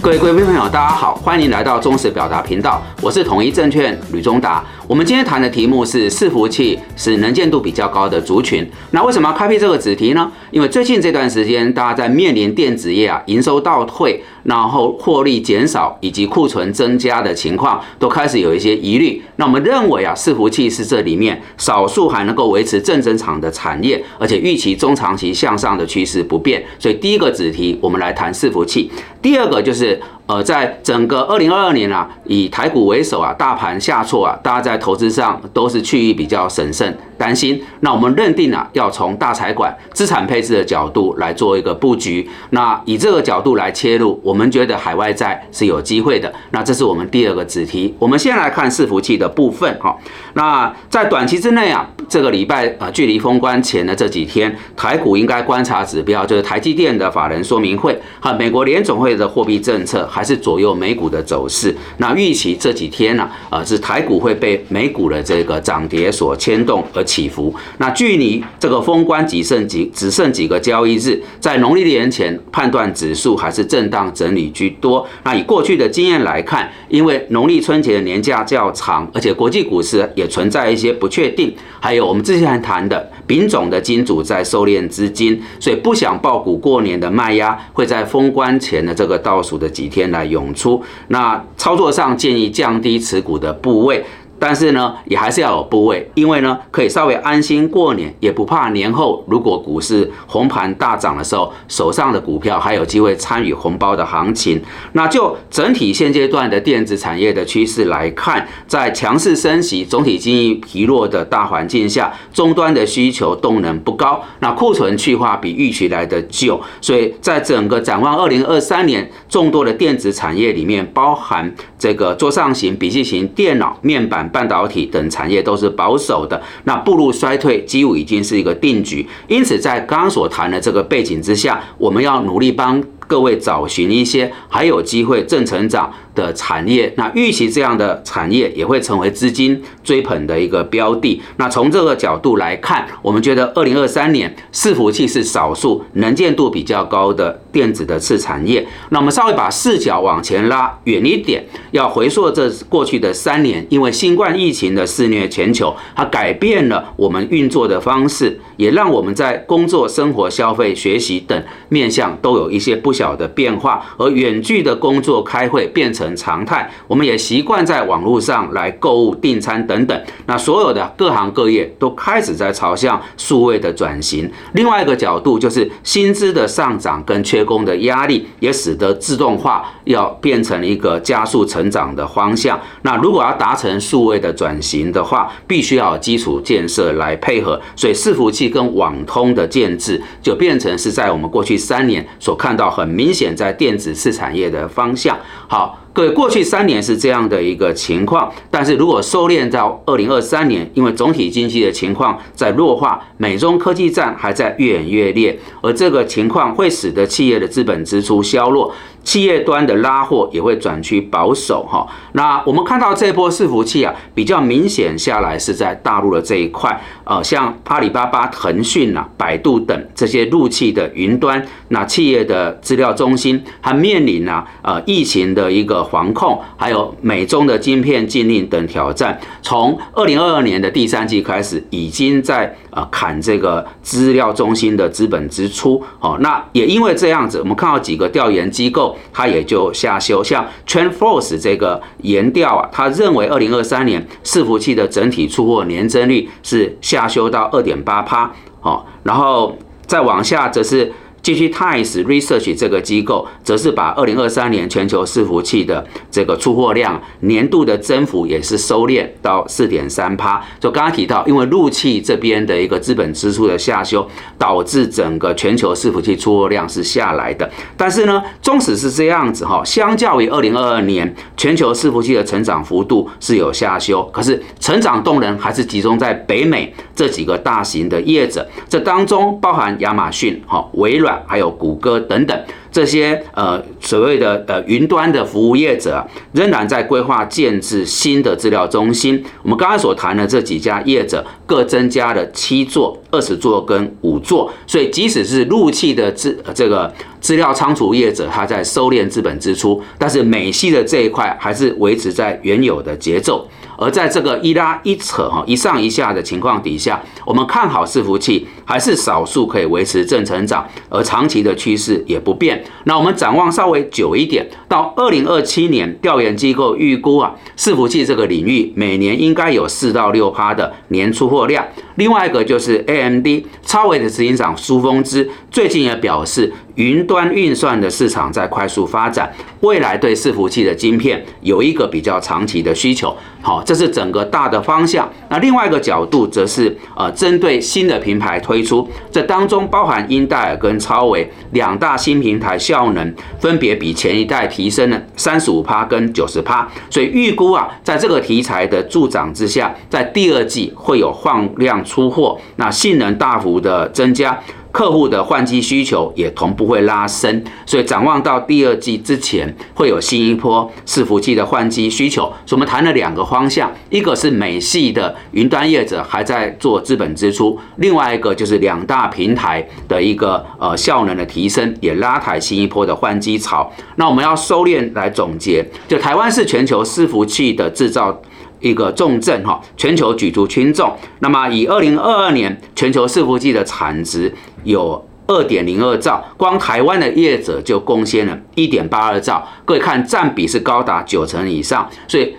各位贵宾朋友，大家好，欢迎来到忠实表达频道，我是统一证券吕中达。我们今天谈的题目是伺服器是能见度比较高的族群。那为什么要开辟这个子题呢？因为最近这段时间，大家在面临电子业啊营收倒退，然后获利减少以及库存增加的情况，都开始有一些疑虑。那我们认为啊，伺服器是这里面少数还能够维持正增长的产业，而且预期中长期向上的趋势不变。所以第一个子题，我们来谈伺服器。第二个就是。呃，在整个二零二二年啊，以台股为首啊，大盘下挫啊，大家在投资上都是趋于比较审慎。担心，那我们认定啊，要从大财管资产配置的角度来做一个布局。那以这个角度来切入，我们觉得海外债是有机会的。那这是我们第二个子题。我们先来看伺服器的部分哈。那在短期之内啊，这个礼拜啊，距离封关前的这几天，台股应该观察指标就是台积电的法人说明会和美国联总会的货币政策，还是左右美股的走势。那预期这几天呢，呃，是台股会被美股的这个涨跌所牵动而。起伏。那距离这个封关只剩几只剩几个交易日，在农历年前判断指数还是震荡整理居多。那以过去的经验来看，因为农历春节的年假较长，而且国际股市也存在一些不确定，还有我们之前谈的丙种的金主在收敛资金，所以不想爆股过年的卖压会在封关前的这个倒数的几天来涌出。那操作上建议降低持股的部位。但是呢，也还是要有部位，因为呢，可以稍微安心过年，也不怕年后如果股市红盘大涨的时候，手上的股票还有机会参与红包的行情。那就整体现阶段的电子产业的趋势来看，在强势升息、总体经济疲弱的大环境下，终端的需求动能不高，那库存去化比预期来的久，所以在整个展望二零二三年，众多的电子产业里面，包含这个桌上型、笔记型电脑、面板。半导体等产业都是保守的，那步入衰退几乎已经是一个定局。因此，在刚刚所谈的这个背景之下，我们要努力帮。各位找寻一些还有机会正成长的产业，那预期这样的产业也会成为资金追捧的一个标的。那从这个角度来看，我们觉得二零二三年伺服器是少数能见度比较高的电子的次产业。那我们稍微把视角往前拉远一点，要回溯这过去的三年，因为新冠疫情的肆虐全球，它改变了我们运作的方式，也让我们在工作、生活、消费、学习等面向都有一些不。小的变化，而远距的工作开会变成常态，我们也习惯在网络上来购物订餐等等。那所有的各行各业都开始在朝向数位的转型。另外一个角度就是薪资的上涨跟缺工的压力，也使得自动化要变成一个加速成长的方向。那如果要达成数位的转型的话，必须要基础建设来配合，所以伺服器跟网通的建制就变成是在我们过去三年所看到很。明显在电子次产业的方向，好。对，过去三年是这样的一个情况，但是如果收敛到二零二三年，因为总体经济的情况在弱化，美中科技战还在越演越烈，而这个情况会使得企业的资本支出削弱，企业端的拉货也会转趋保守哈。那我们看到这波伺服器啊，比较明显下来是在大陆的这一块，呃，像阿里巴巴、腾讯啊、百度等这些入气的云端，那企业的资料中心还面临啊呃疫情的一个。防控，还有美中的晶片禁令等挑战，从二零二二年的第三季开始，已经在呃砍这个资料中心的资本支出。哦，那也因为这样子，我们看到几个调研机构，它也就下修，像 TrendForce 这个研调啊，他认为二零二三年伺服器的整体出货年增率是下修到二点八趴。哦，然后再往下则是。继续，Times Research 这个机构则是把二零二三年全球伺服器的这个出货量年度的增幅也是收敛到四点三趴。就刚刚提到，因为入气这边的一个资本支出的下修，导致整个全球伺服器出货量是下来的。但是呢，纵使是这样子哈，相较于二零二二年全球伺服器的成长幅度是有下修，可是成长动能还是集中在北美。这几个大型的业者，这当中包含亚马逊、哈微软还有谷歌等等。这些呃所谓的呃云端的服务业者仍然在规划建制新的资料中心。我们刚才所谈的这几家业者各增加了七座、二十座跟五座，所以即使是入气的资这个资料仓储业者，他在收敛资本支出，但是美系的这一块还是维持在原有的节奏。而在这个一拉一扯哈一上一下的情况底下，我们看好伺服器还是少数可以维持正成长，而长期的趋势也不变。那我们展望稍微久一点，到二零二七年，调研机构预估啊，伺服器这个领域每年应该有四到六趴的年出货量。另外一个就是 AMD 超微的执行长苏峰之最近也表示。云端运算的市场在快速发展，未来对伺服器的晶片有一个比较长期的需求。好，这是整个大的方向。那另外一个角度则是呃，针对新的平台推出，这当中包含英戴尔跟超微两大新平台效能分别比前一代提升了三十五趴跟九十趴，所以预估啊，在这个题材的助长之下，在第二季会有放量出货，那性能大幅的增加。客户的换机需求也同步会拉升，所以展望到第二季之前会有新一波伺服器的换机需求。所以我们谈了两个方向，一个是美系的云端业者还在做资本支出，另外一个就是两大平台的一个呃效能的提升，也拉抬新一波的换机潮。那我们要收敛来总结，就台湾是全球伺服器的制造。一个重镇哈，全球举足轻重。那么以二零二二年全球伺服器的产值有二点零二兆，光台湾的业者就贡献了一点八二兆，各位看占比是高达九成以上。所以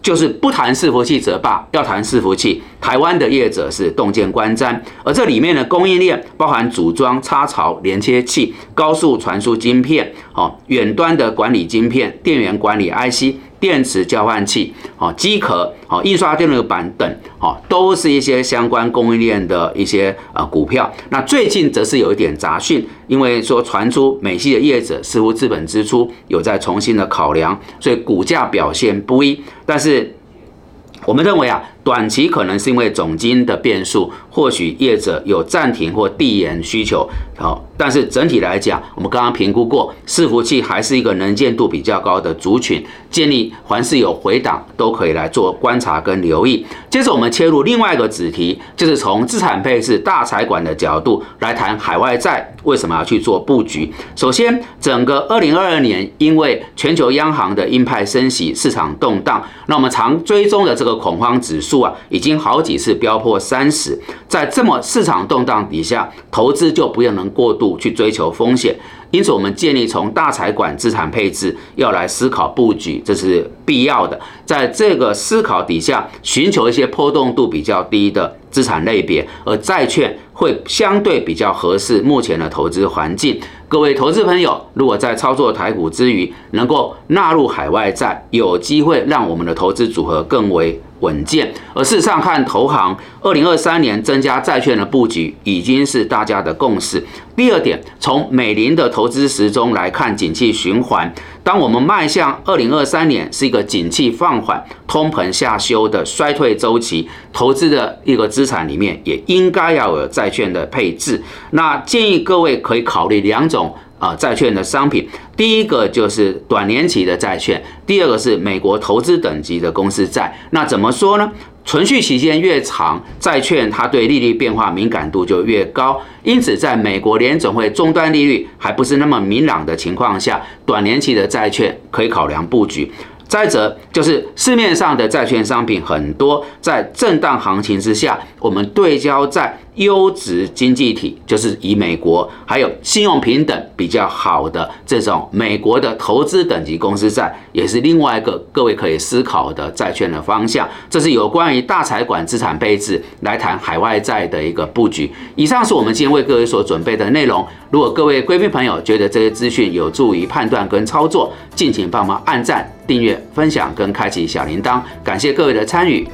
就是不谈伺服器则罢，要谈伺服器，台湾的业者是洞见观瞻。而这里面的供应链包含组装、插槽、连接器、高速传输晶片、哦远端的管理晶片、电源管理 IC。电池交换器、哦机壳、哦印刷电路板等，哦都是一些相关供应链的一些呃股票。那最近则是有一点杂讯，因为说传出美系的业者似乎资本支出有在重新的考量，所以股价表现不一。但是我们认为啊。短期可能是因为总金的变数，或许业者有暂停或递延需求，好，但是整体来讲，我们刚刚评估过，伺服器还是一个能见度比较高的族群，建立凡是有回档都可以来做观察跟留意。接着我们切入另外一个子题，就是从资产配置大财管的角度来谈海外债为什么要去做布局。首先，整个二零二二年因为全球央行的鹰派升息，市场动荡，那我们常追踪的这个恐慌指数已经好几次飙破三十，在这么市场动荡底下，投资就不要能过度去追求风险。因此，我们建议从大财管资产配置要来思考布局，这是必要的。在这个思考底下，寻求一些波动度比较低的资产类别，而债券会相对比较合适目前的投资环境。各位投资朋友，如果在操作台股之余，能够纳入海外债，有机会让我们的投资组合更为。稳健，而事实上看投行二零二三年增加债券的布局已经是大家的共识。第二点，从美林的投资时钟来看，景气循环，当我们迈向二零二三年是一个景气放缓、通膨下修的衰退周期，投资的一个资产里面也应该要有债券的配置。那建议各位可以考虑两种。啊，债券的商品，第一个就是短年期的债券，第二个是美国投资等级的公司债。那怎么说呢？存续期间越长，债券它对利率变化敏感度就越高。因此，在美国联总会终端利率还不是那么明朗的情况下，短年期的债券可以考量布局。再者，就是市面上的债券商品很多，在震荡行情之下，我们对焦在优质经济体，就是以美国还有信用平等比较好的这种美国的投资等级公司债，也是另外一个各位可以思考的债券的方向。这是有关于大财管资产配置来谈海外债的一个布局。以上是我们今天为各位所准备的内容。如果各位贵宾朋友觉得这些资讯有助于判断跟操作，敬请帮忙按赞。订阅、分享跟开启小铃铛，感谢各位的参与。